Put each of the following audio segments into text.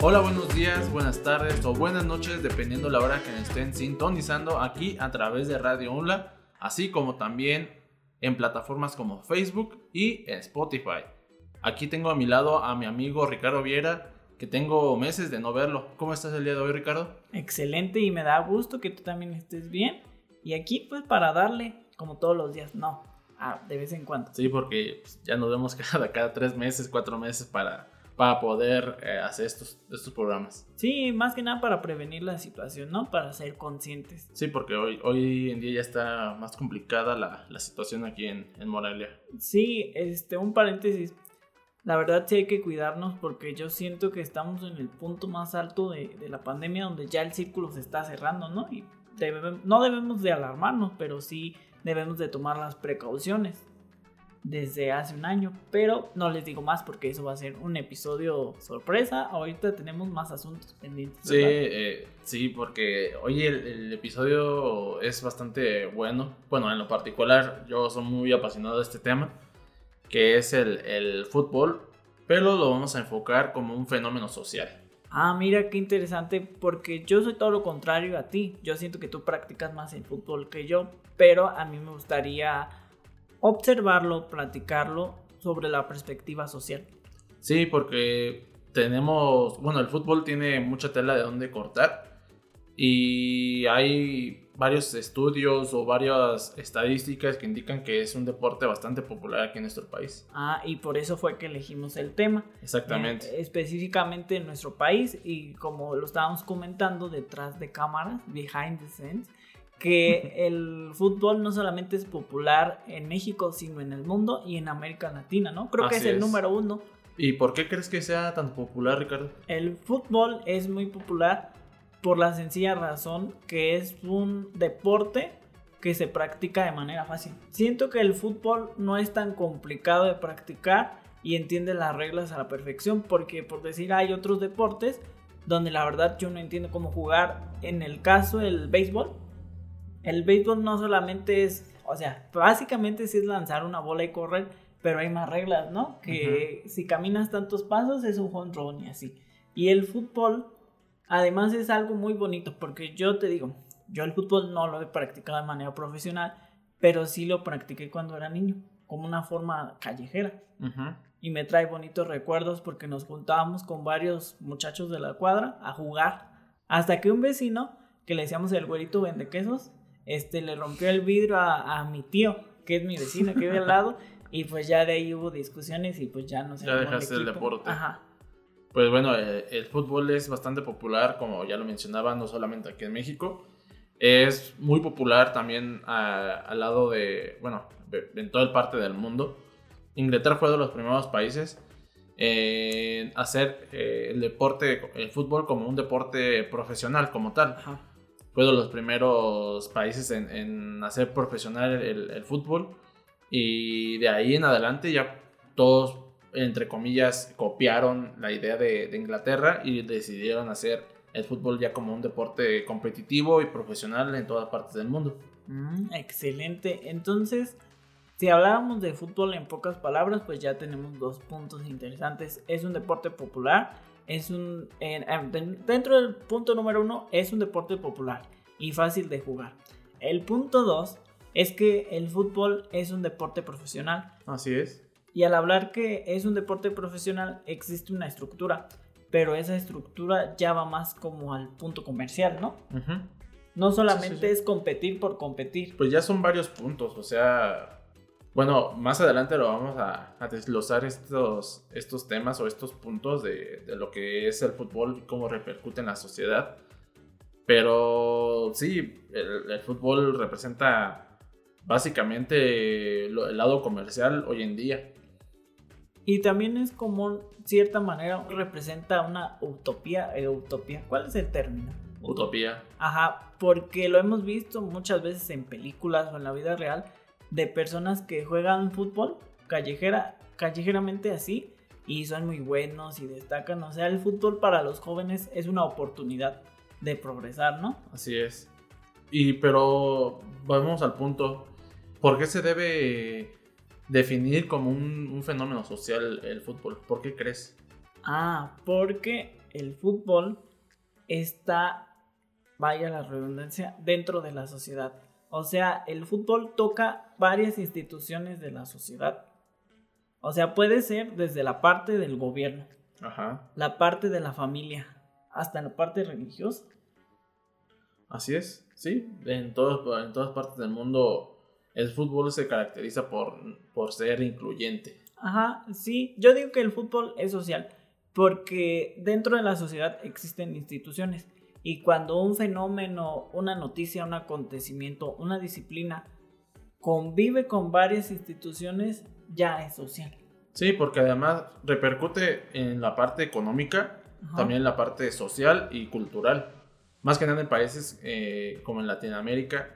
Hola, buenos días, buenas tardes o buenas noches, dependiendo la hora que me estén sintonizando aquí a través de Radio UNLA, así como también en plataformas como Facebook y Spotify. Aquí tengo a mi lado a mi amigo Ricardo Viera, que tengo meses de no verlo. ¿Cómo estás el día de hoy, Ricardo? Excelente y me da gusto que tú también estés bien. Y aquí pues para darle, como todos los días, no, ah, de vez en cuando. Sí, porque pues, ya nos vemos cada, cada tres meses, cuatro meses para, para poder eh, hacer estos, estos programas. Sí, más que nada para prevenir la situación, ¿no? Para ser conscientes. Sí, porque hoy, hoy en día ya está más complicada la, la situación aquí en, en Morelia. Sí, este, un paréntesis. La verdad sí hay que cuidarnos porque yo siento que estamos en el punto más alto de, de la pandemia donde ya el círculo se está cerrando, ¿no? Y no debemos de alarmarnos, pero sí debemos de tomar las precauciones desde hace un año. Pero no les digo más porque eso va a ser un episodio sorpresa. Ahorita tenemos más asuntos pendientes. Sí, eh, sí, porque hoy el, el episodio es bastante bueno. Bueno, en lo particular, yo soy muy apasionado de este tema, que es el, el fútbol, pero lo vamos a enfocar como un fenómeno social. Ah, mira qué interesante, porque yo soy todo lo contrario a ti. Yo siento que tú practicas más el fútbol que yo, pero a mí me gustaría observarlo, platicarlo sobre la perspectiva social. Sí, porque tenemos, bueno, el fútbol tiene mucha tela de dónde cortar y hay varios estudios o varias estadísticas que indican que es un deporte bastante popular aquí en nuestro país. Ah, y por eso fue que elegimos el tema. Exactamente. Eh, específicamente en nuestro país y como lo estábamos comentando detrás de cámaras, behind the scenes, que el fútbol no solamente es popular en México, sino en el mundo y en América Latina, ¿no? Creo que es Así el es. número uno. ¿Y por qué crees que sea tan popular, Ricardo? El fútbol es muy popular por la sencilla razón que es un deporte que se practica de manera fácil. Siento que el fútbol no es tan complicado de practicar y entiende las reglas a la perfección porque por decir hay otros deportes donde la verdad yo no entiendo cómo jugar. En el caso del béisbol, el béisbol no solamente es, o sea, básicamente sí es lanzar una bola y correr, pero hay más reglas, ¿no? Que si caminas tantos pasos es un home run y así. Y el fútbol, además es algo muy bonito, porque yo te digo, yo el fútbol no lo he practicado de manera profesional, pero sí lo practiqué cuando era niño, como una forma callejera. Y me trae bonitos recuerdos porque nos juntábamos con varios muchachos de la cuadra a jugar. Hasta que un vecino, que le decíamos el güerito vende quesos, este, le rompió el vidrio a, a mi tío, que es mi vecino, que vive al lado. Y pues ya de ahí hubo discusiones y pues ya no se Ya el dejaste el deporte. Ajá. Pues bueno, eh, el fútbol es bastante popular, como ya lo mencionaba, no solamente aquí en México. Es muy popular también al lado de, bueno, de- en toda parte del mundo. Inglaterra fue de los primeros países en hacer eh, el deporte, el fútbol como un deporte profesional como tal. Ajá. Fue de los primeros países en, en hacer profesional el, el fútbol. Y de ahí en adelante ya todos, entre comillas, copiaron la idea de, de Inglaterra y decidieron hacer el fútbol ya como un deporte competitivo y profesional en todas partes del mundo. Mm, excelente. Entonces, si habláramos de fútbol en pocas palabras, pues ya tenemos dos puntos interesantes. Es un deporte popular. Es un. en- en- den- dentro del punto número uno, es un deporte popular y fácil de jugar. El punto dos es que el fútbol es un deporte profesional. Así es. Y al hablar que es un deporte profesional, existe una estructura. Pero esa estructura ya va más como al punto comercial, ¿no? No solamente sí. es competir por competir. Pues ya son varios puntos, o sea, bueno, más adelante lo vamos a, a desglosar estos, estos temas o estos puntos de, de lo que es el fútbol y cómo repercute en la sociedad. Pero sí, el, el fútbol representa básicamente lo- el lado comercial hoy en día. Y también es como, cierta manera, representa una utopía. eh, utopía. ¿Cuál es el término? Utopía. Ajá, porque lo hemos visto muchas veces en películas o en la vida real de personas que juegan fútbol callejera, callejeramente así y son muy buenos y destacan. O sea, el fútbol para los jóvenes es una oportunidad de progresar, ¿no? Así es. Y pero vamos al punto. ¿Por qué se debe definir como un, un fenómeno social el fútbol? ¿Por qué crees? Ah, porque el fútbol está, vaya la redundancia, dentro de la sociedad. O sea, el fútbol toca varias instituciones de la sociedad. O sea, puede ser desde la parte del gobierno, Ajá. la parte de la familia, hasta la parte religiosa. Así es, sí. En, todos, en todas partes del mundo el fútbol se caracteriza por, por ser incluyente. Ajá, sí. Yo digo que el fútbol es social porque dentro de la sociedad existen instituciones y cuando un fenómeno, una noticia, un acontecimiento, una disciplina convive con varias instituciones, ya es social. Sí, porque además repercute en la parte económica, Ajá. también en la parte social y cultural. Más que nada en países eh, como en Latinoamérica,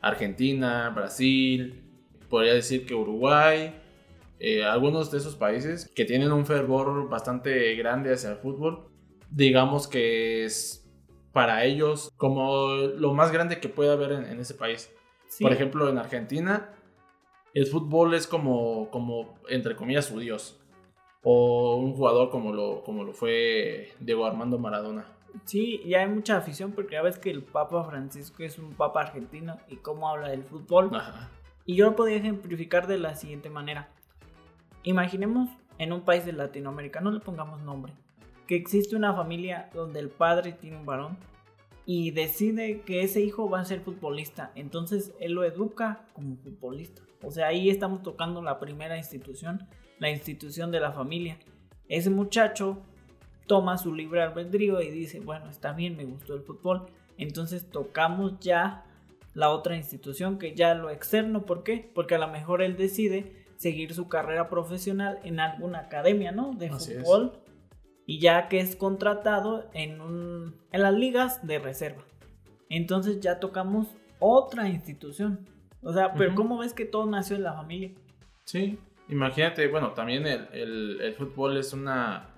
Argentina, Brasil, podría decir que Uruguay, eh, algunos de esos países que tienen un fervor bastante grande hacia el fútbol, digamos que es para ellos como lo más grande que puede haber en, en ese país. Sí. Por ejemplo, en Argentina, el fútbol es como, como entre comillas, su dios. O un jugador como lo, como lo fue Diego Armando Maradona. Sí, y hay mucha afición porque ya ves que el Papa Francisco es un papa argentino y cómo habla del fútbol. Ajá. Y yo lo podría ejemplificar de la siguiente manera. Imaginemos en un país de Latinoamérica, no le pongamos nombre, que existe una familia donde el padre tiene un varón y decide que ese hijo va a ser futbolista. Entonces él lo educa como futbolista. O sea, ahí estamos tocando la primera institución, la institución de la familia. Ese muchacho toma su libre albedrío y dice, bueno, está bien, me gustó el fútbol. Entonces tocamos ya la otra institución que ya lo externo. ¿Por qué? Porque a lo mejor él decide seguir su carrera profesional en alguna academia, ¿no? De Así es. Y ya que es contratado en, un, en las ligas de reserva. Entonces ya tocamos otra institución. O sea, pero. ¿cómo ves que todo nació en la familia? Sí, imagínate, bueno, también el, el- el fútbol es una,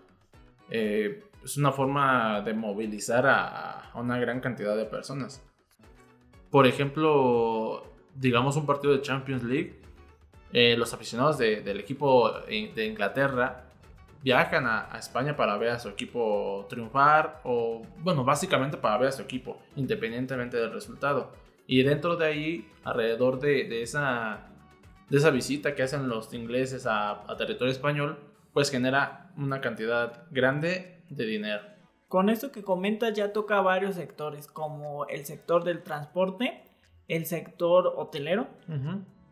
eh, es una forma de movilizar a, a una gran cantidad de personas. Por ejemplo, digamos un partido de Champions League, eh, los aficionados de- del equipo in- de Inglaterra viajan a, a España para ver a su equipo triunfar o, bueno, básicamente para ver a su equipo, independientemente del resultado. Y dentro de ahí, alrededor de, de esa, de esa visita que hacen los ingleses a, a territorio español, pues genera una cantidad grande de dinero. Con esto que comentas ya toca varios sectores, como el sector del transporte, el sector hotelero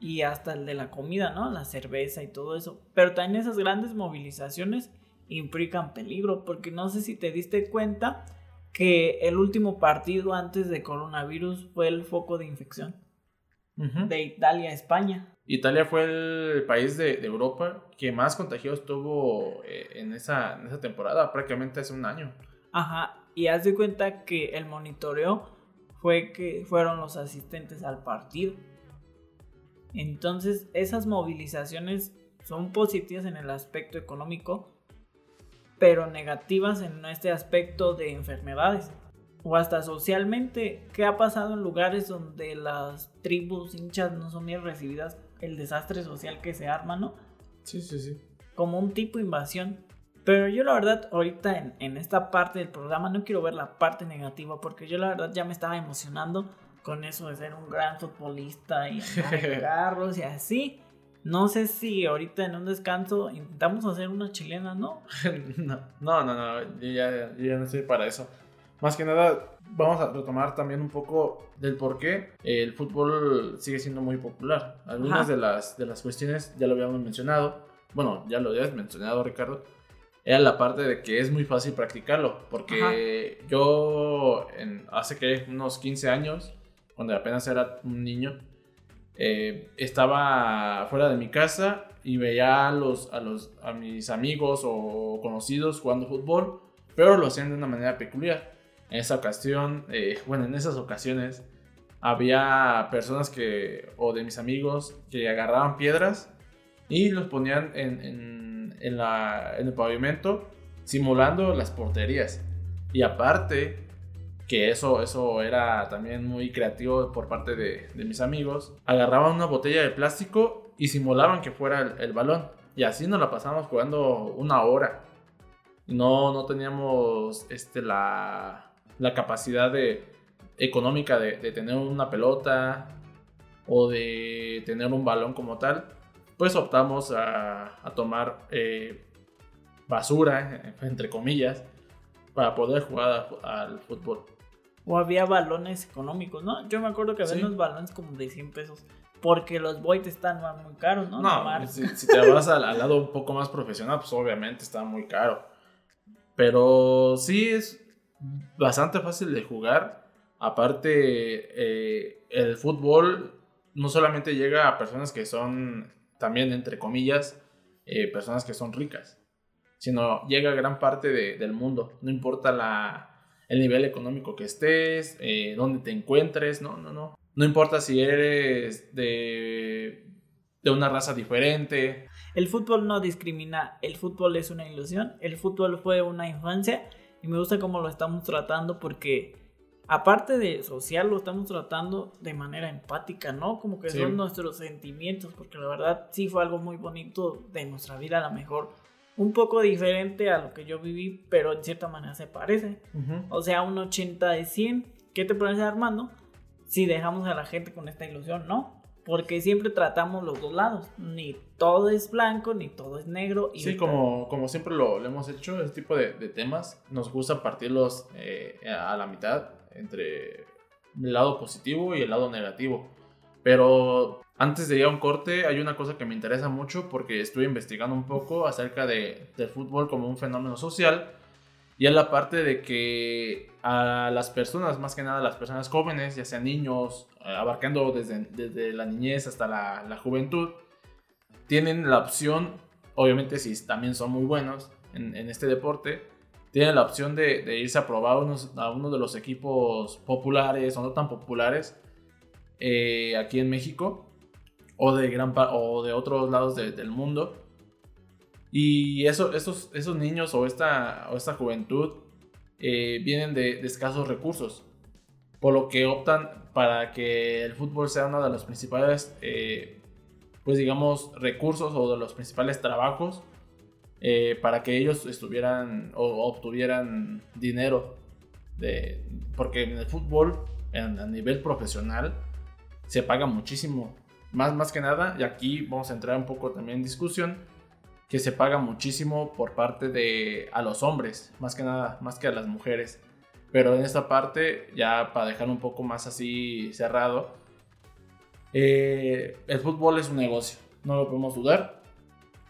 y hasta el de la comida, ¿no? La cerveza y todo eso. Pero también esas grandes movilizaciones implican peligro, porque no sé si te diste cuenta que el último partido antes de coronavirus fue el foco de infección de Italia a España. Italia fue el país de, de Europa que más contagios tuvo eh, en, esa, en esa temporada, prácticamente hace un año. Ajá, y haz de cuenta que el monitoreo fue que fueron los asistentes al partido. Entonces, esas movilizaciones son positivas en el aspecto económico, pero negativas en este aspecto de enfermedades. O hasta socialmente, ¿qué ha pasado en lugares donde las tribus hinchas no son bien recibidas? El desastre social que se arma, ¿no? Sí, sí, sí. como un tipo de invasión. Pero yo la verdad ahorita en, en esta parte del programa no quiero ver la parte negativa porque yo la verdad ya me estaba emocionando con eso de ser un gran futbolista y carros y así. No sé si ahorita en un descanso intentamos hacer una chilena, ¿no? no, no, no, no, yo ya, yo ya no estoy para eso. Más que nada, vamos a retomar también un poco del por qué el fútbol sigue siendo muy popular. Algunas Ajá. de las, de las cuestiones ya lo habíamos mencionado. Bueno, ya lo habías mencionado, Ricardo. Era la parte de que es muy fácil practicarlo. Porque yo, en, hace que unos 15 años, cuando apenas era un niño, eh, estaba fuera de mi casa y veía a, los, a, los, a mis amigos o conocidos jugando fútbol, pero lo hacían de una manera peculiar. En esa ocasión, eh, bueno, en esas ocasiones, había personas que, o de mis amigos, que agarraban piedras y los ponían en, en, en la, en el pavimento, simulando las porterías. Y aparte, que eso, eso era también muy creativo por parte de, de mis amigos, agarraban una botella de plástico y simulaban que fuera el, balón. Y así nos la pasamos jugando una hora. no, no teníamos este, la, la capacidad de, económica de, de, tener una pelota o de tener un balón como tal, pues optamos a, tomar eh, basura, entre comillas, para poder jugar al fútbol. O había balones económicos, ¿no? Yo me acuerdo que había unos balones como de 100 pesos. Porque los Void están muy caros, ¿no? No, si, te vas al, lado un poco más profesional, pues obviamente está muy caro. Pero sí es bastante fácil de jugar. Aparte, eh, el fútbol no solamente llega a personas que son, también entre comillas, eh, personas que son ricas, sino llega a gran parte del mundo. No importa la, el nivel económico que estés, eh, dónde te encuentres, no, no, no. No importa si eres de, de una raza diferente. El fútbol no discrimina, el fútbol es una ilusión, el fútbol fue una infancia y me gusta cómo lo estamos tratando porque aparte de social lo estamos tratando de manera empática, ¿no? Como que son nuestros sentimientos, porque la verdad sí fue algo muy bonito de nuestra vida, a lo mejor un poco diferente a lo que yo viví, pero en cierta manera se parece. O sea, un 80 de 100. ¿Qué te parece, Armando? Si dejamos a la gente con esta ilusión, ¿no? Porque siempre tratamos los dos lados. Ni todo es blanco, ni todo es negro. Y sí, como, como siempre lo, hemos hecho, este tipo de, temas nos gusta partirlos eh, a la mitad entre el lado positivo y el lado negativo. Pero antes de ir a un corte, hay una cosa que me interesa mucho porque estuve investigando un poco acerca de, del fútbol como un fenómeno social. Y es la parte de que a las personas, más que nada las personas jóvenes, ya sean niños, eh, abarcando desde, desde, la niñez hasta la, la, juventud, tienen la opción, obviamente si también son muy buenos en, en este deporte, tienen la opción de, de irse a probar unos, a uno de los equipos populares o no tan populares eh, aquí en México o de, gran o de otros lados del mundo. Y eso, esos, esos niños o esta, o esta juventud eh, vienen de, escasos recursos, por lo que optan para que el fútbol sea uno de los principales, eh, pues digamos, recursos o de los principales trabajos para que ellos estuvieran o obtuvieran dinero. De, porque en el fútbol, a nivel profesional, se paga muchísimo más, más que nada, y aquí vamos a entrar un poco también en discusión, que se paga muchísimo por parte de a los hombres, más que nada, más que a las mujeres. Pero en esta parte, ya para dejar un poco más así cerrado, eh, el fútbol es un negocio, no lo podemos dudar.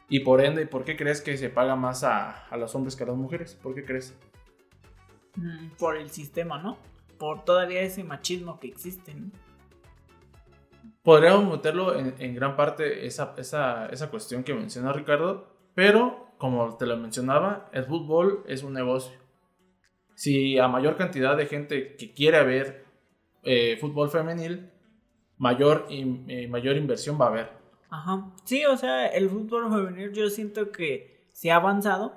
Y por ende, ¿por qué crees que se paga más a, a los hombres que a las mujeres? ¿Por qué crees? Mm, por el sistema, ¿no? Por todavía ese machismo que existe, ¿no? Podríamos meterlo en, gran parte esa, esa, esa cuestión que menciona Ricardo, pero como te lo mencionaba, el fútbol es un negocio. Si a mayor cantidad de gente que quiere ver eh, fútbol femenil, mayor, eh, mayor inversión va a haber. Ajá. Sí, o sea, el fútbol femenil yo siento que se ha avanzado,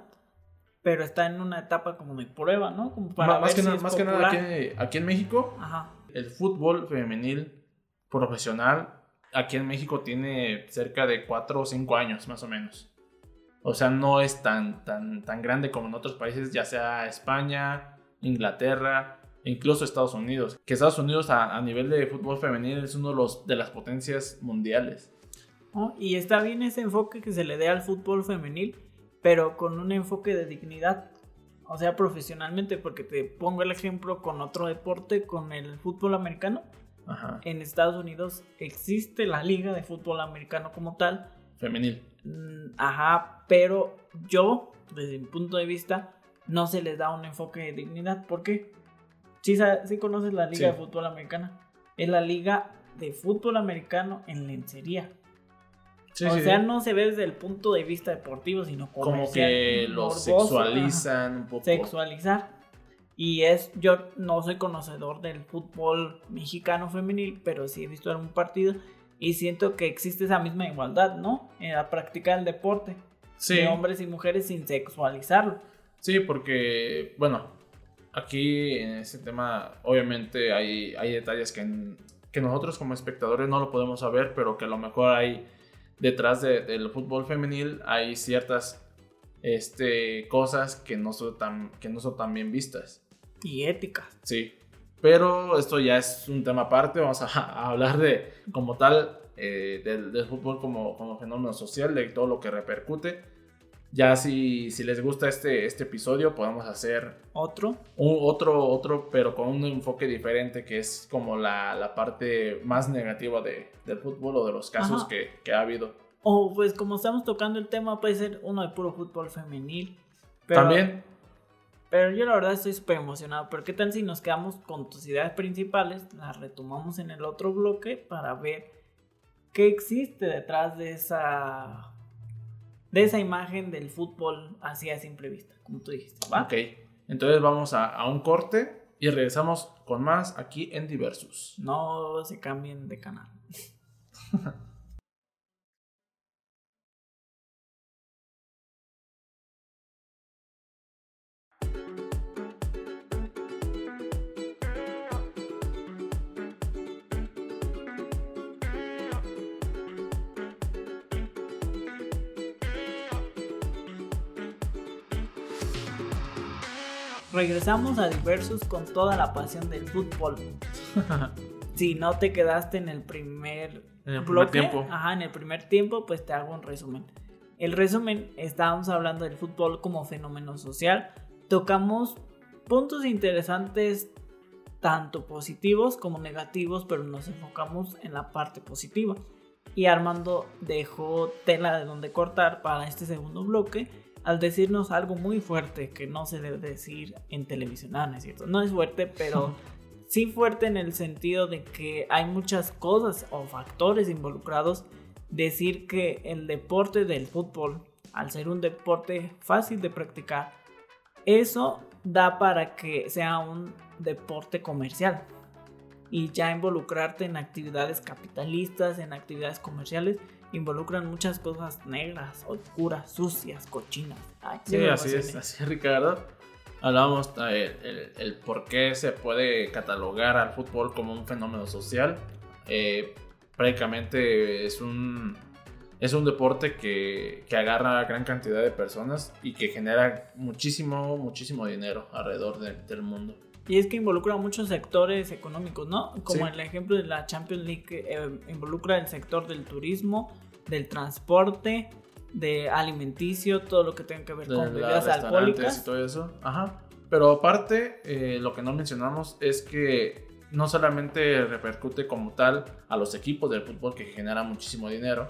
pero está en una etapa como de prueba, ¿no? Como para más, que, nada, más que nada aquí, aquí en México, el fútbol femenil profesional aquí en México tiene cerca de 4 o 5 años más o menos. O sea, no es tan, tan, tan grande como en otros países, ya sea España, Inglaterra, incluso Estados Unidos. Que Estados Unidos a, nivel de fútbol femenil es uno de, los, de las potencias mundiales. y está bien ese enfoque que se le dé al fútbol femenil, pero con un enfoque de dignidad. O sea, profesionalmente, porque te pongo el ejemplo con otro deporte, con el fútbol americano en Estados Unidos existe la liga de fútbol americano como tal. Femenil. Mm, ajá, pero yo, desde mi punto de vista, no se les da un enfoque de dignidad. ¿Por qué? Sí, sí conoces la liga de fútbol americana. Es la liga de fútbol americano en lencería. o sea, no se ve desde el punto de vista deportivo, sino como que lo sexualizan un poco. Sexualizar. Y es, yo no soy conocedor del fútbol mexicano femenil, pero sí he visto algún partido y siento que existe esa misma igualdad, ¿no? En la práctica del deporte. Sí. De hombres y mujeres sin sexualizarlo. Sí, porque, bueno, aquí en este tema obviamente hay, hay detalles que, que nosotros como espectadores no lo podemos saber, pero que a lo mejor hay detrás del fútbol femenil hay ciertas este, cosas que no, son tan, que no son tan bien vistas. Y éticas. Sí. Pero esto ya es un tema aparte. Vamos a, a hablar de, como tal, eh, del, del, fútbol como, como fenómeno social, de todo lo que repercute. Ya si, si les gusta este, este episodio, podemos hacer otro. Un, otro, otro, pero con un enfoque diferente, que es como la, la parte más negativa de, del fútbol o de los casos que, que, ha habido. O pues como estamos tocando el tema, puede ser uno de puro fútbol femenil. También. Pero yo la verdad estoy súper emocionado. Pero qué tal si nos quedamos con tus ideas principales, las retomamos en el otro bloque para ver qué existe detrás de esa de esa imagen del fútbol así a simple vista, como tú dijiste. ¿va? Ok, entonces vamos a, a, un corte y regresamos con más aquí en Diversus. No se cambien de canal. regresamos a Diversus con toda la pasión del fútbol. si no te quedaste en el primer, en el primer tiempo. Ajá, en el primer tiempo, pues te hago un resumen. El resumen, estábamos hablando del fútbol como fenómeno social. Tocamos puntos interesantes, tanto positivos como negativos, pero nos enfocamos en la parte positiva. Y Armando dejó tela de donde cortar para este segundo bloque al decirnos algo muy fuerte que no se debe decir en televisión. Ah, no es cierto. No es fuerte, pero sí fuerte en el sentido de que hay muchas cosas o factores involucrados. Decir que el deporte del fútbol, al ser un deporte fácil de practicar, eso da para que sea un deporte comercial. Y ya involucrarte en actividades capitalistas, en actividades comerciales, involucran muchas cosas negras, oscuras, sucias, cochinas. sí, así es, así Ricardo. Hablábamos el, por qué se puede catalogar al fútbol como un fenómeno social. Eh, prácticamente es un, es un deporte que, que, agarra a gran cantidad de personas y que genera muchísimo, muchísimo dinero alrededor del mundo. Y es que involucra muchos sectores económicos, ¿no? Como el ejemplo de la Champions League eh, involucra el sector del turismo, del transporte, de alimenticio, todo lo que tenga que ver con bebidas alcohólicas. y todo eso. Ajá. Pero aparte, eh, lo que no mencionamos es que no solamente repercute como tal a los equipos del fútbol que generan muchísimo dinero,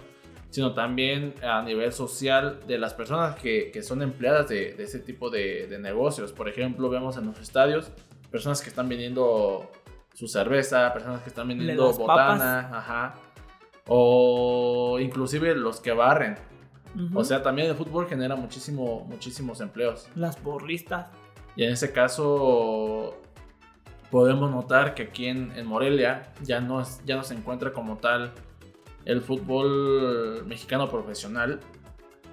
sino también a nivel social de las personas que, que son empleadas de, de ese tipo de, de, negocios. Por ejemplo, vemos en los estadios personas que están vendiendo su cerveza, personas que están vendiendo botana, ajá, o inclusive los que barren. O sea, también el fútbol genera muchísimo, muchísimos empleos. Las borristas. Y en ese caso podemos notar que aquí en, Morelia ya no, ya no se encuentra como tal el fútbol mexicano profesional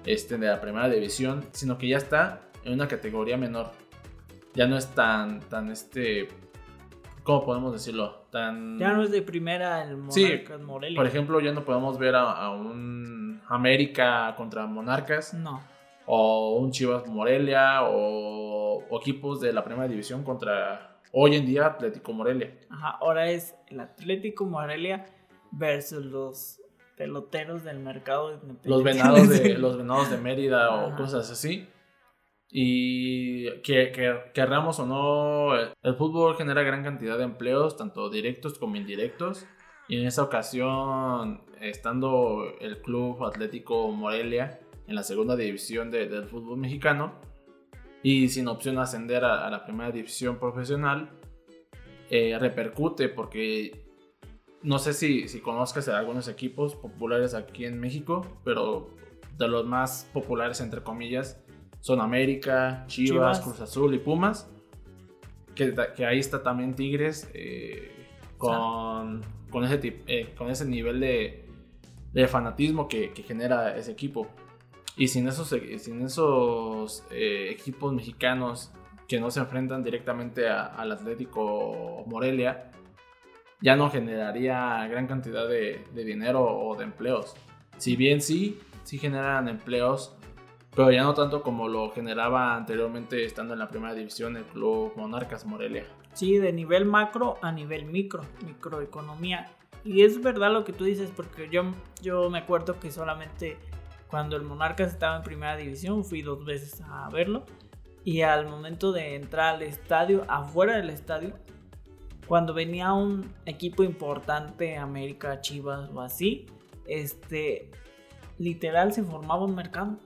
este, de la primera división, sino que ya está en una categoría menor ya no es tan, tan este, ¿cómo podemos decirlo? Tan... Ya no es de primera el Monarcas sí, Morelia. Por ejemplo, ya no podemos ver a, un América contra Monarcas. No. O un Chivas Morelia o, equipos de la primera división contra hoy en día Atlético Morelia. Ajá, ahora es el Atlético Morelia versus los peloteros del mercado Los venados de, los venados de Mérida o cosas así. Y que, que, querramos o no, el fútbol genera gran cantidad de empleos, tanto directos como indirectos. Y en esa ocasión, estando el Club Atlético Morelia en la segunda división del fútbol mexicano y sin opción de ascender a, la primera división profesional, eh, repercute porque no sé si, si conozcas algunos equipos populares aquí en México, pero de los más populares, entre comillas, son América, Chivas, Cruz Azul y Pumas. Que, que ahí está también Tigres eh, con, con, ese, eh, con ese nivel de, de fanatismo que, que, genera ese equipo. Y sin esos, sin esos eh, equipos mexicanos que no se enfrentan directamente al Atlético Morelia, ya no generaría gran cantidad de, de, dinero o de empleos. Si bien sí, sí generan empleos pero ya no tanto como lo generaba anteriormente estando en la primera división el club Monarcas Morelia. Sí, de nivel macro a nivel micro, microeconomía. Y es verdad lo que tú dices, porque yo, yo me acuerdo que solamente cuando el Monarcas estaba en primera división fui dos veces a verlo. Y al momento de entrar al estadio, afuera del estadio, cuando venía un equipo importante, América, Chivas o así, este, literal se formaba un mercado.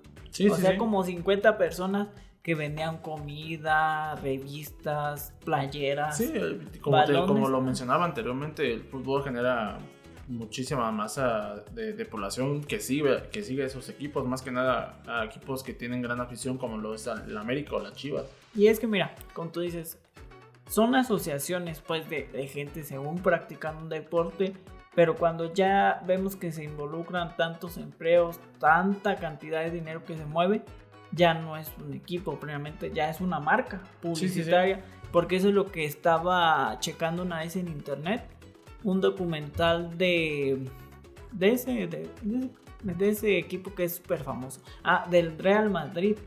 O sea, como 50 personas que vendían comida, revistas, playeras. Sí, como, como lo mencionaba anteriormente, el fútbol genera muchísima masa de, población que sigue, que sigue esos equipos, más que nada a equipos que tienen gran afición como lo es el América o la Chivas. Y es que mira, como tú dices, son asociaciones pues de, de gente según practican un deporte, pero cuando ya vemos que se involucran tantos empleos, tanta cantidad de dinero que se mueve, ya no es un equipo, previamente ya es una marca publicitaria, porque eso es lo que estaba checando una vez en internet un documental de, de, ese, de, ese equipo que es súper famoso. Ah, del Real Madrid.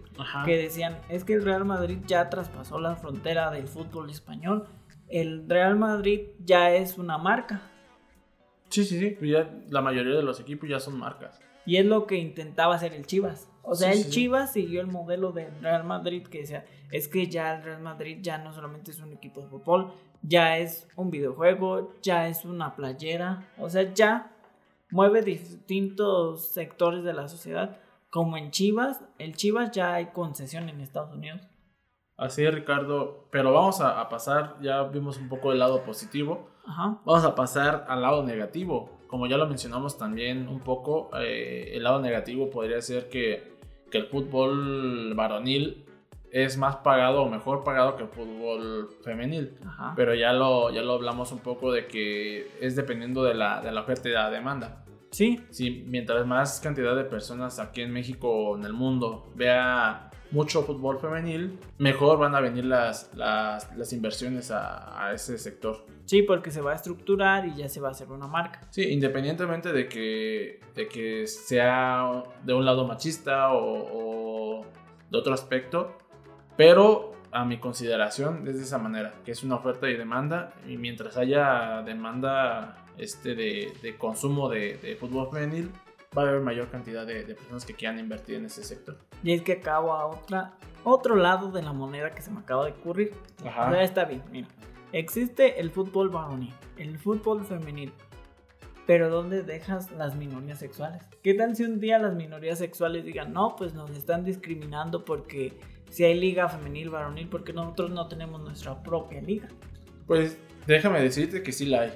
Que decían, es que el Real Madrid ya traspasó la frontera del fútbol español. El Real Madrid ya es una marca. Sí, sí, sí. Ya la mayoría de los equipos ya son marcas. Y es lo que intentaba hacer el Chivas. O sea, el Chivas siguió el modelo del Real Madrid que decía, es que ya el Real Madrid ya no solamente es un equipo de fútbol, ya es un videojuego, ya es una playera, o sea, ya mueve distintos sectores de la sociedad. Como en Chivas, el Chivas ya hay concesión en Estados Unidos. Así es, Ricardo, pero vamos a, pasar, ya vimos un poco el lado positivo, vamos a pasar al lado negativo. Como ya lo mencionamos también un poco, eh, el lado negativo podría ser que, que el fútbol varonil es más pagado o mejor pagado que el fútbol femenil. Pero ya lo, ya lo hablamos un poco de que es dependiendo de la, de la oferta y la demanda. Sí. Sí, mientras más cantidad de personas aquí en México o en el mundo vea mucho fútbol femenil, mejor van a venir las, las, las inversiones a, a, ese sector. Sí, porque se va a estructurar y ya se va a hacer una marca. Sí, independientemente de que, de que sea de un lado machista o, o de otro aspecto, pero a mi consideración es de esa manera, que es una oferta y demanda, y mientras haya demanda este, de, de consumo de, de, fútbol femenil, va a haber mayor cantidad de, de, personas que quieran invertir en ese sector. Y es que acabo a otra, otro lado de la moneda que se me acaba de ocurrir. Ajá. está bien, mira. Existe el fútbol varonil, el fútbol femenil. Pero ¿dónde dejas las minorías sexuales? ¿Qué tal si un día las minorías sexuales digan, no, pues nos están discriminando porque si hay liga femenil, varonil, porque nosotros no tenemos nuestra propia liga. Pues déjame decirte que sí la hay.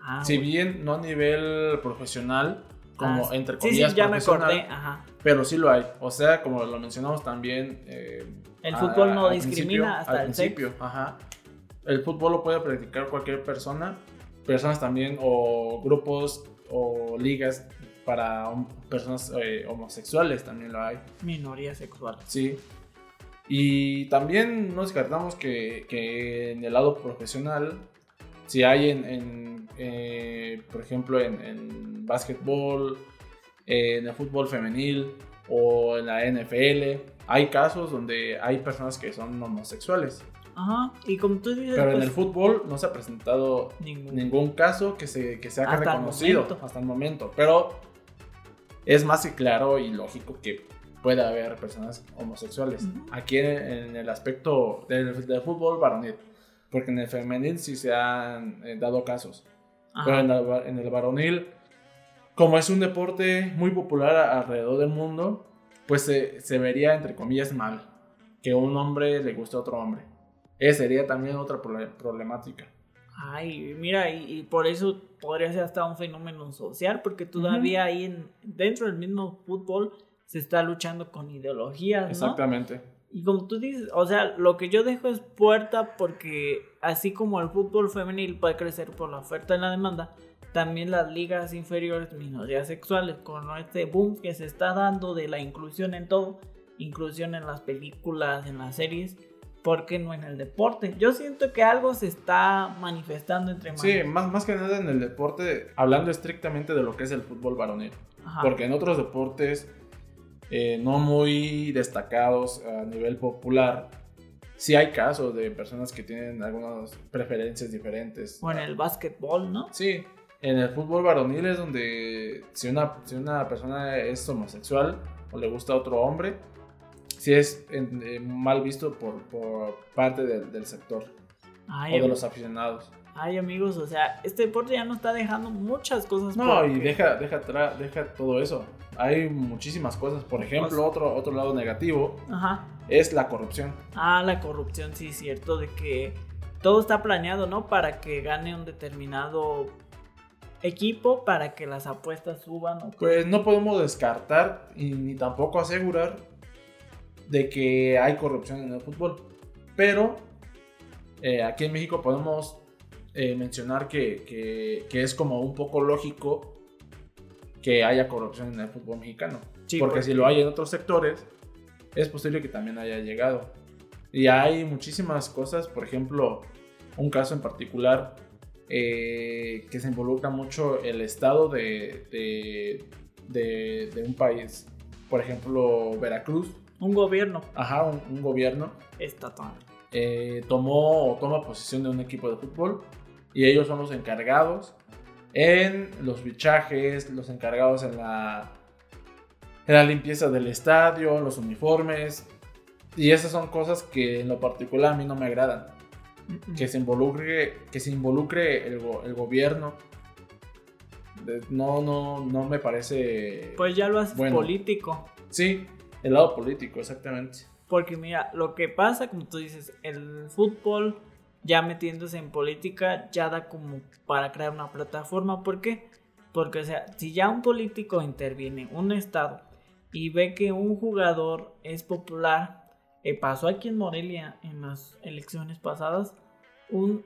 Ah, si bien no a nivel profesional, como entre comillas, sí, ya me acordé, Ajá. pero sí lo hay. O sea, como lo mencionamos también. Eh, el fútbol no discrimina hasta al el principio. Ajá. El fútbol lo puede practicar cualquier persona, personas también, o grupos o ligas para personas eh, homosexuales también lo hay. Minoría sexual. Sí. Y también nos descartamos que, que, en el lado profesional, si hay en, eh, por ejemplo, en, en básquetbol, en el fútbol femenil o en la NFL, hay casos donde hay personas que son homosexuales. Ajá, y como tú dices. Pero en pues el fútbol no se ha presentado ningún, caso que se, que se haya reconocido hasta el momento. Pero es más que claro y lógico que puede haber personas homosexuales. Aquí en, el aspecto del, fútbol varonil, porque en el femenil sí se han eh, dado casos. Pero en, el varonil, como es un deporte muy popular alrededor del mundo, pues se, vería entre comillas mal que un hombre le guste a otro hombre. Esa sería también otra problemática. Ay, mira, y, por eso podría ser hasta un fenómeno social, porque todavía ahí en, dentro del mismo fútbol se está luchando con ideologías, ¿no? Exactamente. Y como tú dices, o sea, lo que yo dejo es puerta porque así como el fútbol femenil puede crecer por la oferta y la demanda, también las ligas inferiores, minorías sexuales, con este boom que se está dando de la inclusión en todo, inclusión en las películas, en las series, ¿por qué no en el deporte? Yo siento que algo se está manifestando entre más. Sí, más, más que nada en el deporte, hablando estrictamente de lo que es el fútbol varonil. Porque en otros deportes eh, no muy destacados a nivel popular, sí hay casos de personas que tienen algunas preferencias diferentes. O en el básquetbol, ¿no? Sí, en el fútbol varonil es donde si una, si una persona es homosexual o le gusta a otro hombre, sí es eh, mal visto por, por parte del sector o de los aficionados. Ay, amigos, o sea, este deporte ya nos está dejando muchas cosas. No, y deja, deja, deja todo eso. Hay muchísimas cosas. Por ejemplo, otro, otro lado negativo es la corrupción. Ah, la corrupción, sí, cierto, de que todo está planeado, ¿no? Para que gane un determinado equipo, para que las apuestas suban. Pues no podemos descartar y ni tampoco asegurar de que hay corrupción en el fútbol. Pero eh, aquí en México podemos eh, mencionar que, es como un poco lógico que haya corrupción en el fútbol mexicano. porque, si lo hay en otros sectores, es posible que también haya llegado. Y hay muchísimas cosas, por ejemplo, un caso en particular eh, que se involucra mucho el estado de, de, un país. Por ejemplo, Veracruz. Un gobierno. Ajá, un, gobierno. Estatal. Eh, tomó toma posición de un equipo de fútbol y ellos son los encargados en los fichajes, los encargados en la, en la limpieza del estadio, los uniformes. Y esas son cosas que en lo particular a mí no me agradan. Que se involucre, que se involucre el, el gobierno. No, no, no me parece. Pues ya lo haces político. Sí, el lado político, exactamente. Porque mira, lo que pasa, como tú dices, el fútbol ya metiéndose en política ya da como para crear una plataforma. ¿Por qué? Porque, o sea, si ya un político interviene, un estado, y ve que un jugador es popular, eh, pasó aquí en Morelia en las elecciones pasadas, un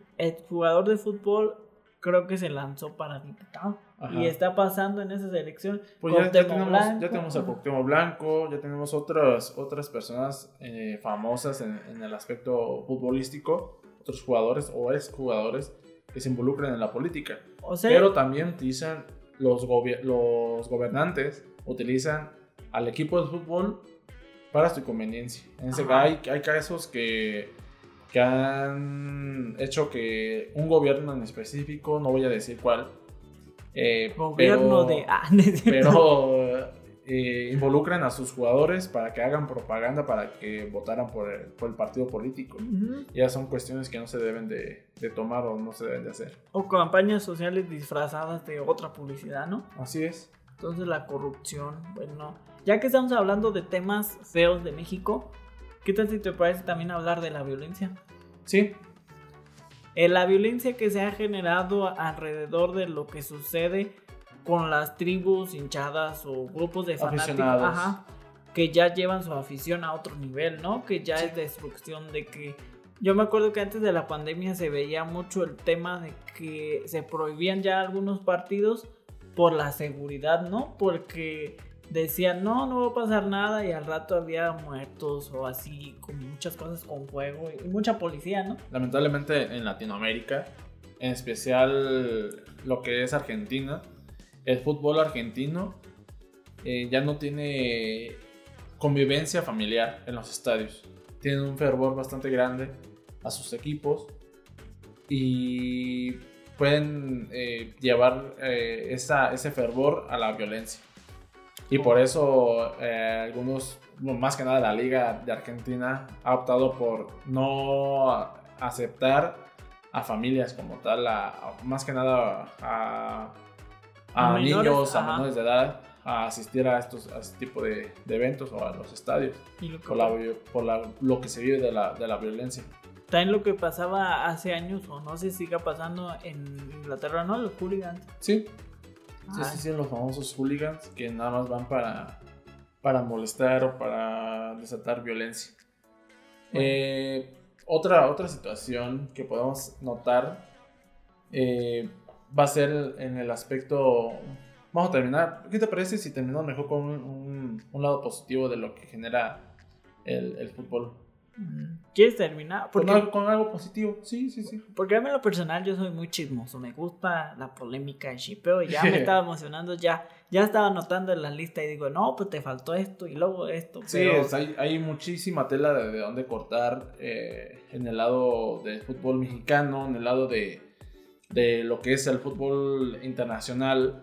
jugador de fútbol creo que se lanzó para diputado. Y está pasando en esas elecciones. Pues ya, tenemos, ya tenemos a Cuauhtémoc Blanco, ya tenemos otras, otras personas eh, famosas en, en, el aspecto futbolístico otros jugadores o exjugadores que se involucren en la política. Pero también utilizan los, los gobernantes, utilizan al equipo de fútbol para su conveniencia. En ese hay, hay casos que, que han hecho que un gobierno en específico, no voy a decir cuál, eh, gobierno de... Ah, pero eh, involucran a sus jugadores para que hagan propaganda para que votaran por el, por el partido político. Ya son cuestiones que no se deben de, de, tomar o no se deben de hacer. O campañas sociales disfrazadas de otra publicidad, ¿no? Así es. Entonces la corrupción, bueno, ya que estamos hablando de temas feos de México, ¿qué tal si te parece también hablar de la violencia? Sí. Eh, la violencia que se ha generado alrededor de lo que sucede con las tribus hinchadas o grupos de fanáticos que ya llevan su afición a otro nivel, ¿no? Que ya es destrucción de que yo me acuerdo que antes de la pandemia se veía mucho el tema de que se prohibían ya algunos partidos por la seguridad, ¿no? Porque decían, no, no va a pasar nada y al rato había muertos o así, con muchas cosas con fuego y mucha policía, ¿no? Lamentablemente en Latinoamérica, en especial lo que es Argentina, el fútbol argentino eh, ya no tiene convivencia familiar en los estadios. Tienen un fervor bastante grande a sus equipos y pueden eh, llevar eh, ese fervor a la violencia. Y por eso algunos, más que nada la Liga de Argentina, ha optado por no aceptar a familias como tal, más que nada a a, niños, a menores de edad a asistir a estos a este tipo de, eventos o a los estadios por, la, por lo que se vive de la, de la violencia. También lo que pasaba hace años, o no sé si siga pasando en Inglaterra, ¿no? Los hooligans. Sí. Sí, sí, sí, los famosos hooligans que nada más van para, para molestar o para desatar violencia. Eh, otra, otra situación que podemos notar eh, va a ser en el aspecto... Vamos a terminar. ¿Qué te parece si terminamos mejor con un, lado positivo de lo que genera el, fútbol? Mm, ¿Quieres terminar? Con Porque, algo, con algo positivo, sí, sí, sí. porque a mí en lo personal yo soy muy chismoso. Me gusta la polémica de shipeo y ya me estaba emocionando. Ya, ya estaba anotando en la lista y digo, no, pues te faltó esto y luego esto. Sí, pero- es- hay, hay muchísima tela de, de dónde cortar eh, en el lado del fútbol mexicano, en el lado de, de lo que es el fútbol internacional,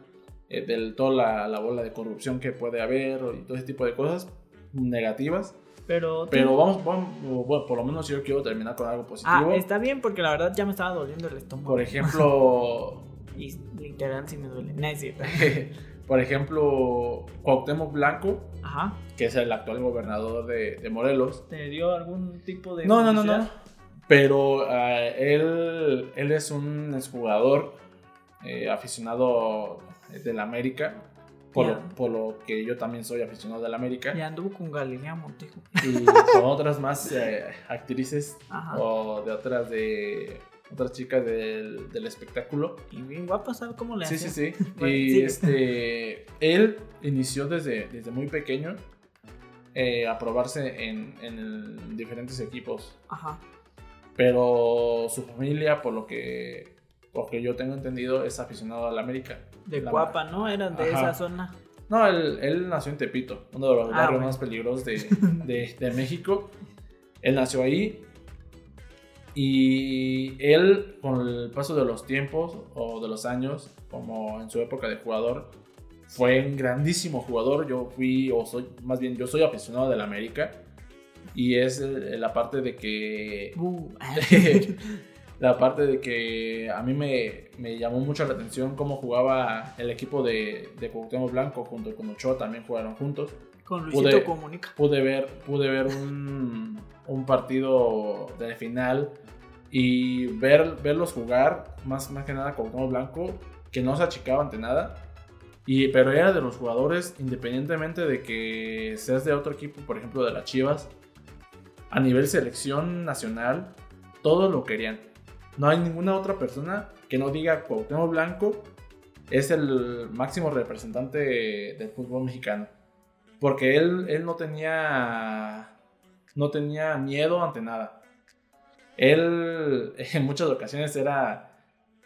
eh, de toda la, la bola de corrupción que puede haber y todo ese tipo de cosas negativas. pero, Pero vamos, vamos- bueno, por lo menos yo quiero terminar con algo positivo. Ah, está bien porque la verdad ya me estaba doliendo el estómago. Por ejemplo, Y literal sí me duele. No es cierto. por ejemplo, Cuauhtémoc Blanco, Ajá. que es el actual gobernador de, de Morelos. ¿Te dio algún tipo de... No, no, no, no. Pero ah, él, él es un exjugador eh, aficionado del América. Por, lo, por lo que yo también soy aficionado del América. Y anduvo con Galilea Montijo. Y con otras más eh, actrices Ajá. o de otras de otras chicas del, del espectáculo. Y bien guapa, ¿sabes cómo le Sí, sí, sí. Bueno, y este, él inició desde, desde muy pequeño eh, a probarse en, en diferentes equipos. Ajá. Pero su familia, por lo que, por lo que yo tengo entendido, es aficionado al América. De La- guapa, ¿no? Eran de Ajá. esa zona. No, él, él nació en Tepito, uno de los Ah, barrios bueno. más peligrosos de, de- de México. Él nació ahí. Y él, con el paso de los tiempos o de los años, como en su época de jugador, fue un grandísimo jugador. Yo fui, o soy, más bien, yo soy aficionado del América. Y es eh, la parte de que Uh, la parte de que a mí me, me llamó mucho la atención cómo jugaba el equipo de, de Cuauhtémoc Blanco junto con Ochoa, también jugaron juntos. con Luisito Pude- Comunica. Pude ver, pude ver un, un partido de final y ver, verlos jugar, más, más que nada Cuauhtémoc Blanco, que no se achicaba ante nada. Y, pero era de los jugadores, independientemente de que seas de otro equipo, por ejemplo de las Chivas, a nivel selección nacional, todos lo querían. No hay ninguna otra persona que no diga Cuauhtémoc Blanco es el máximo representante del fútbol mexicano. Porque él, él no tenía no tenía miedo ante nada. Él en muchas ocasiones era,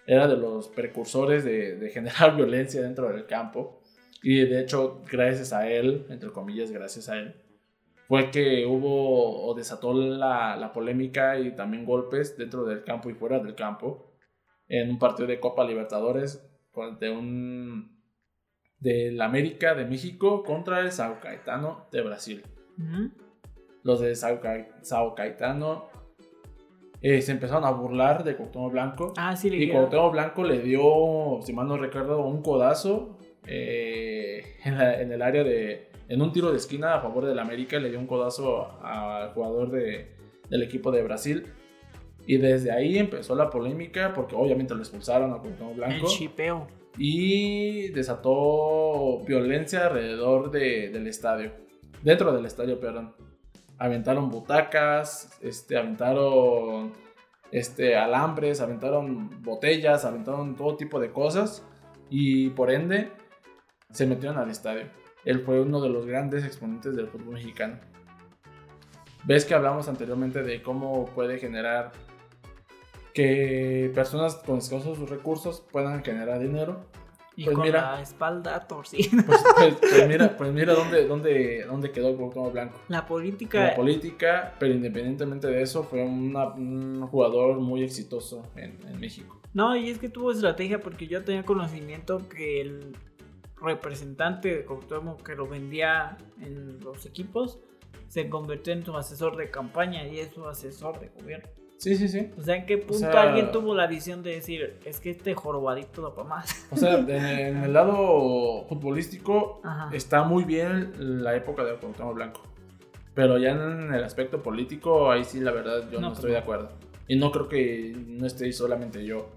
era de los precursores de, de generar violencia dentro del campo. Y de hecho, gracias a él, entre comillas, gracias a él, fue que hubo o desató la, la polémica y también golpes dentro del campo y fuera del campo en un partido de Copa Libertadores de un del América de México contra el Sao Caetano de Brasil. Los de Sao, Ca- Sao Caetano eh, se empezaron a burlar de Cuauhtémoc Blanco Ah, sí, le y. Cuauhtémoc Blanco le dio, si mal no recuerdo, un codazo eh, en, la- en el área de. En un tiro de esquina a favor del América, le dio un codazo al jugador de- del equipo de Brasil. Y desde ahí empezó la polémica, porque obviamente lo expulsaron a El Blanco. chipeo. Y desató violencia alrededor de- del estadio. Dentro del estadio, perdón. Aventaron butacas, este, aventaron este, alambres, aventaron botellas, aventaron todo tipo de cosas. Y por ende, se metieron al estadio. Él fue uno de los grandes exponentes del fútbol mexicano. Ves que hablamos anteriormente de cómo puede generar que personas con escasos recursos puedan generar dinero. Y Pues con mira. la espalda torcida. Pues, pues- pues mira, pues mira dónde, dónde, dónde quedó Cuauhtémoc Blanco. La política. La política, pero independientemente de eso, fue una- un jugador muy exitoso en, en México. No, y es que tuvo estrategia porque yo tenía conocimiento que el representante de que lo vendía en los equipos se convirtió en su asesor de campaña y es su asesor de gobierno. Sí, sí, sí. O sea, ¿en qué punto sea- alguien tuvo la visión de decir, es que este jorobadito da para más? O sea, en, en el lado futbolístico Ajá. está muy bien la época de Cuauhtémoc Blanco. Pero ya en el aspecto político, ahí sí, la verdad, yo no, No, pues estoy de acuerdo. Y no creo que no esté solamente yo.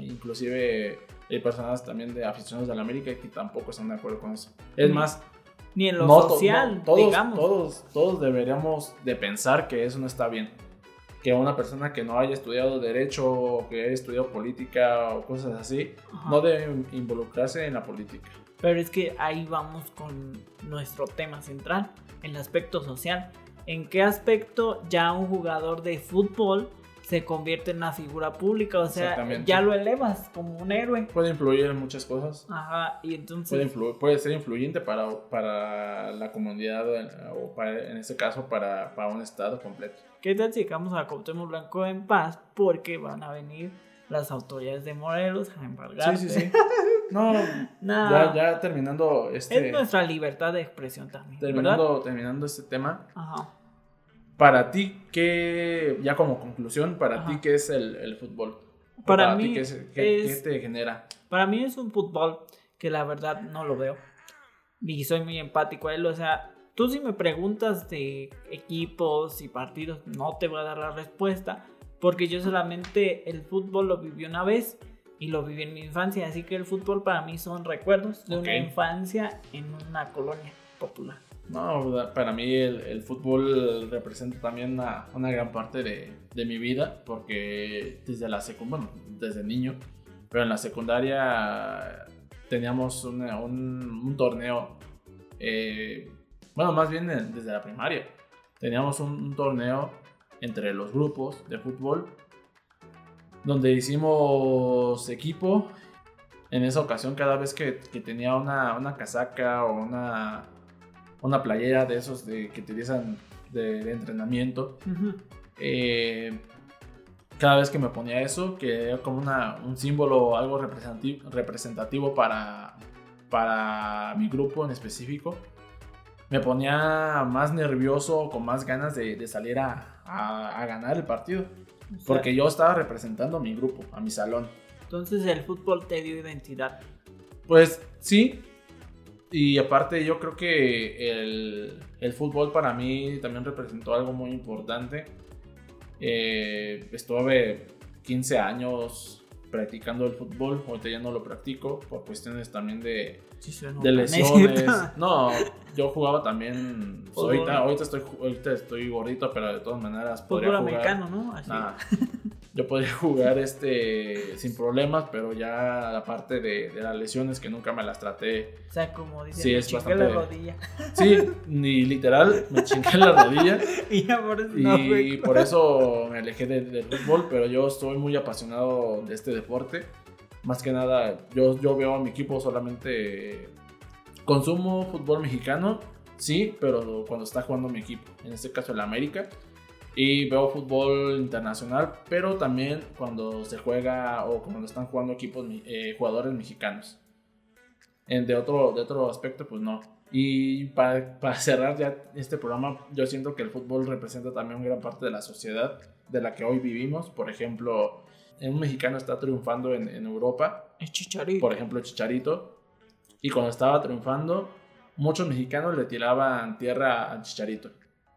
Inclusive hay personas también de aficionados de la América que tampoco están de acuerdo con eso. Es Mm. más, Ni en lo no social, no, todos, digamos. Todos, todos deberíamos de pensar que eso no está bien. Que una persona que no haya estudiado derecho o que haya estudiado política o cosas así, Ajá. no debe involucrarse en la política. Pero es que ahí vamos con nuestro tema central, el aspecto social. en qué aspecto ya un jugador de fútbol se convierte en una figura pública, o sea, ya lo elevas como un héroe. Puede influir en muchas cosas. Ajá, y entonces... Puede, influ- puede ser influyente para, para la comunidad o para, en este caso para, para un estado completo. ¿Qué tal si llegamos a Cuauhtémoc Blanco en paz? Porque van a venir las autoridades de Morelos a embargarte. Sí, sí, sí. No, Nada. ya, ya terminando este... Es nuestra libertad de expresión también. ¿verdad? terminando, terminando este tema, Ajá. Para ti, ¿qué, ya como conclusión, para Ajá. ti, qué es el, el fútbol? Para ti, mí ¿qué, es- qué- es- qué te genera? Para mí es un fútbol que la verdad no lo veo. Y soy muy empático a él. O sea, tú si me preguntas de equipos y partidos, no te voy a dar la respuesta. Porque yo solamente el fútbol lo viví una vez y lo viví en mi infancia. Así que el fútbol para mí son recuerdos de una infancia en una colonia popular. No, para mí el, fútbol representa también una, gran parte de, de mi vida, porque desde la secundaria, bueno, desde niño, pero en la secundaria teníamos un, un torneo, eh, bueno, más bien en- desde la primaria, teníamos un, un torneo entre los grupos de fútbol, donde hicimos equipo. En esa ocasión, cada vez que, que tenía una, una casaca o una, una playera de esos de, que utilizan de, de entrenamiento, eh, cada vez que me ponía eso, que era como una, un símbolo, algo representativo, representativo para, para mi grupo en específico, me ponía más nervioso, con más ganas de, de salir a, a- a ganar el partido. Porque yo estaba representando a mi grupo, a mi salón. Entonces el fútbol te dio identidad. Pues sí. Y aparte yo creo que el, el fútbol para mí también representó algo muy importante. Eh, estuve 15 años practicando el fútbol, ahorita ya no lo practico por cuestiones también de, Sí, de lesiones. No, yo jugaba también. pues, ahorita, ahorita, estoy, ahorita estoy gordito, pero de todas maneras podría Fútbol jugar. americano, ¿no? Así. Nah, yo podría jugar este sin problemas, pero ya la parte de, de las lesiones que nunca me las traté. O sea, como dice, Sí, me es chingué la bastante- rodilla. Sí, ni literal, me chingué la rodilla y por eso y no fue. por eso me alejé de- del fútbol, pero yo estoy muy apasionado de este deporte. Más que nada, yo, yo veo a mi equipo solamente... Consumo fútbol mexicano, sí, pero cuando está jugando mi equipo, en este caso el América. Y veo fútbol internacional, pero también cuando se juega o cuando están jugando equipos, eh, jugadores mexicanos. De, otro, de otro aspecto, pues no. Y para, para cerrar ya este programa, yo siento que el fútbol representa también gran parte de la sociedad de la que hoy vivimos. Por ejemplo, un mexicano está triunfando en, en Europa, Es chicharito. por ejemplo Chicharito, y cuando estaba triunfando, muchos mexicanos le tiraban tierra a Chicharito.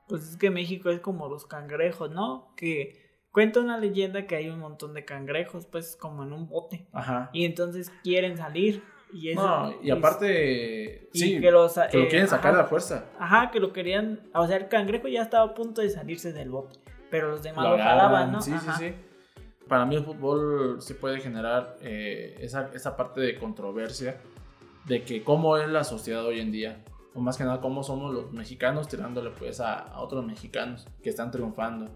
Pues es que México es como los cangrejos, ¿no? Que cuenta una leyenda que hay un montón de cangrejos, pues como en un bote. Ajá. Y entonces quieren salir. Y eso, No, y aparte, y sí, que, los, que lo eh, quieren sacar ajá, a la fuerza. Ajá, que lo querían. O sea, el cangrejo ya estaba a punto de salirse del bote. Pero los demás Lo jalaban, ¿no? Sí, Ajá. sí, sí. Para mí el fútbol se puede generar eh, esa, esa parte de controversia de que cómo es la sociedad hoy en día. O más que nada cómo somos los mexicanos tirándole pues a, a otros mexicanos que están triunfando.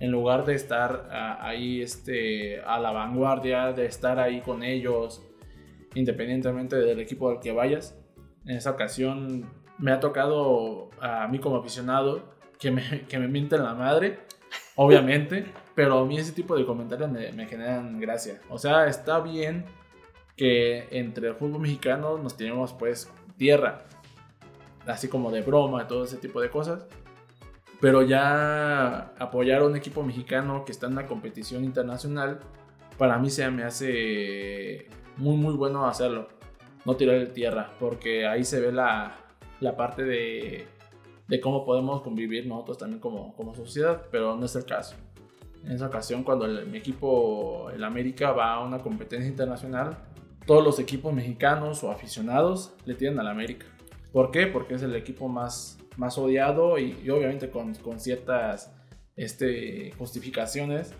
En lugar de estar ah, ahí este, a la vanguardia, de estar ahí con ellos, independientemente del equipo al que vayas. En esa ocasión me ha tocado a mí como aficionado que me, que me mienten la madre, obviamente, pero a mí ese tipo de comentarios me, me generan gracia. O sea, está bien que entre el fútbol mexicano nos tenemos pues tierra, así como de broma todo ese tipo de cosas. Pero ya apoyar a un equipo mexicano que está en una competición internacional, para mí se me hace muy muy bueno hacerlo. No tirar tierra, porque ahí se ve la, la parte de, de cómo podemos convivir nosotros también como, como sociedad, pero no es el caso. En esa ocasión, cuando el- mi equipo, el América, va a una competencia internacional, todos los equipos mexicanos o aficionados le tienen al América. ¿Por qué? Porque es el equipo más, más odiado y, y obviamente con, con ciertas este, justificaciones,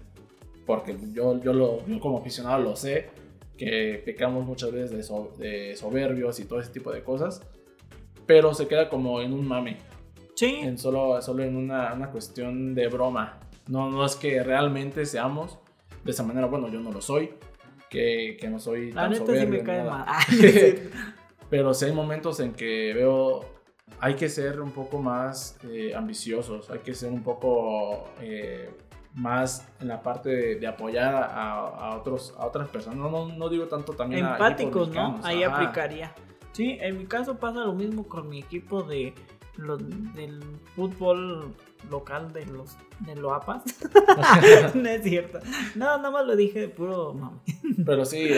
porque yo, yo, lo, yo como aficionado lo sé, que pecamos muchas veces de, so- de soberbios y todo ese tipo de cosas, pero se queda como en un mame. Sí. En solo, solo en una, una cuestión de broma. No, no es que realmente seamos de esa manera. Bueno, yo no lo soy. Que, que no soy La tan neta sí soberbio me ni cae mal. Pero sí hay momentos en que veo, hay que ser un poco más eh, ambiciosos, hay que ser un poco eh, más en la parte de, de apoyar a, a otros, a otras personas. No, no, no digo tanto también a Empáticos, ¿no? mexicanos, Ahí ajá. aplicaría. Sí, en mi caso pasa lo mismo con mi equipo de lo- del fútbol local de los de Loapas. no es cierto. No, nada más lo dije de puro mami. Pero sí,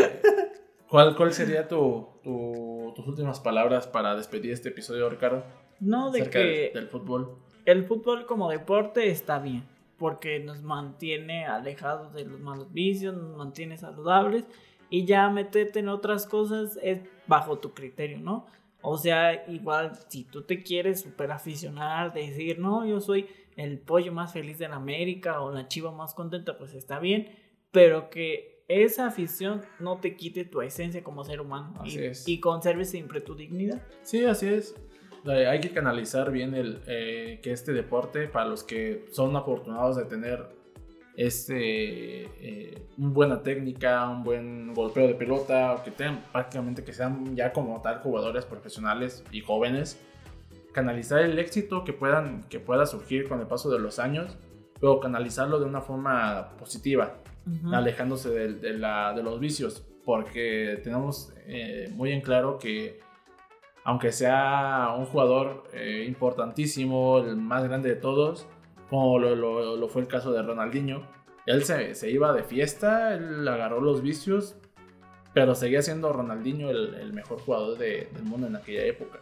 ¿cuál, cuál sería tu, tu- tus últimas palabras para despedir este episodio, Ricardo? No, de acerca que del, del fútbol. el fútbol como deporte está bien, porque nos mantiene alejados de los malos vicios, nos mantiene saludables y ya meterte en otras cosas es bajo tu criterio, ¿no? O sea, igual si tú te quieres super aficionar, decir, no, yo soy el pollo más feliz de la América o la chiva más contenta, pues está bien, pero que esa afición no te quite tu esencia como ser humano Así y, es. y conserves siempre tu dignidad. Sí, así es. Hay que canalizar bien el, eh, que este deporte, para los que son afortunados de tener este, eh, una buena técnica, un buen golpeo de pelota, o que tengan prácticamente que sean ya como tal jugadores profesionales y jóvenes, canalizar el éxito que, puedan, que pueda surgir con el paso de los años, pero canalizarlo de una forma positiva Alejándose de, los vicios, porque tenemos eh, muy en claro que aunque sea un jugador eh, importantísimo, el más grande de todos, como lo, fue el caso de Ronaldinho, él se, iba de fiesta, él agarró los vicios, pero seguía siendo Ronaldinho el, mejor jugador de- del mundo en aquella época.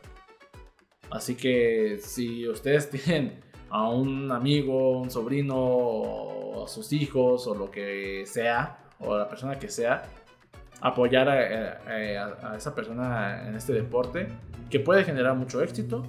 Así que si ustedes tienen a un amigo, un sobrino, o a sus hijos, o lo que sea, o a la persona que sea, apoyar a, a- a esa persona en este deporte, que puede generar mucho éxito,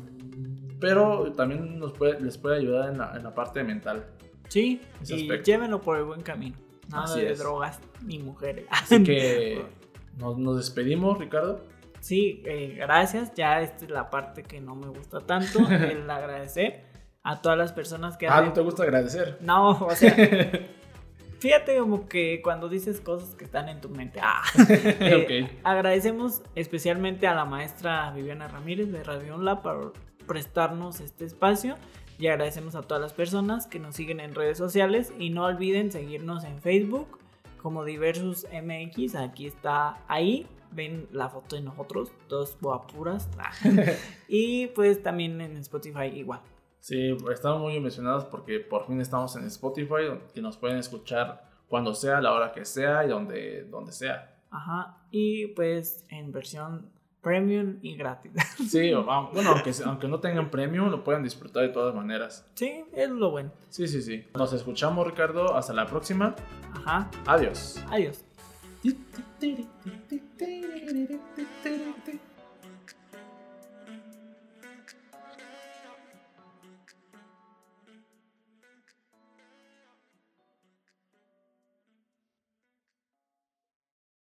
pero también nos puede, les puede ayudar en la, en la parte mental. Sí, y llévenlo por el buen camino. Nada Así de es. drogas ni mujeres. Así que nos, nos despedimos, Ricardo. Sí, eh, gracias. Ya esta es la parte que no me gusta tanto, el agradecer a todas las personas que Ah, hacen... no te gusta agradecer. No, o sea, fíjate como que cuando dices cosas que están en tu mente. Ah. Eh, Ok. Agradecemos especialmente a la maestra Viviana Ramírez de Radio Onla por prestarnos este espacio y agradecemos a todas las personas que nos siguen en redes sociales y no olviden seguirnos en Facebook como Diversus MX, aquí está ahí, ven la foto de nosotros, dos guapuras y pues también en Spotify igual. Sí, estamos muy emocionados porque por fin estamos en Spotify, que nos pueden escuchar cuando sea, a la hora que sea y donde, donde sea. Ajá, y pues en versión premium y gratis. Sí, bueno, aunque, aunque no tengan premium, lo pueden disfrutar de todas maneras. sí, es lo bueno. Sí, sí, sí. Nos escuchamos, Ricardo. Hasta la próxima. Ajá, Adiós. adiós.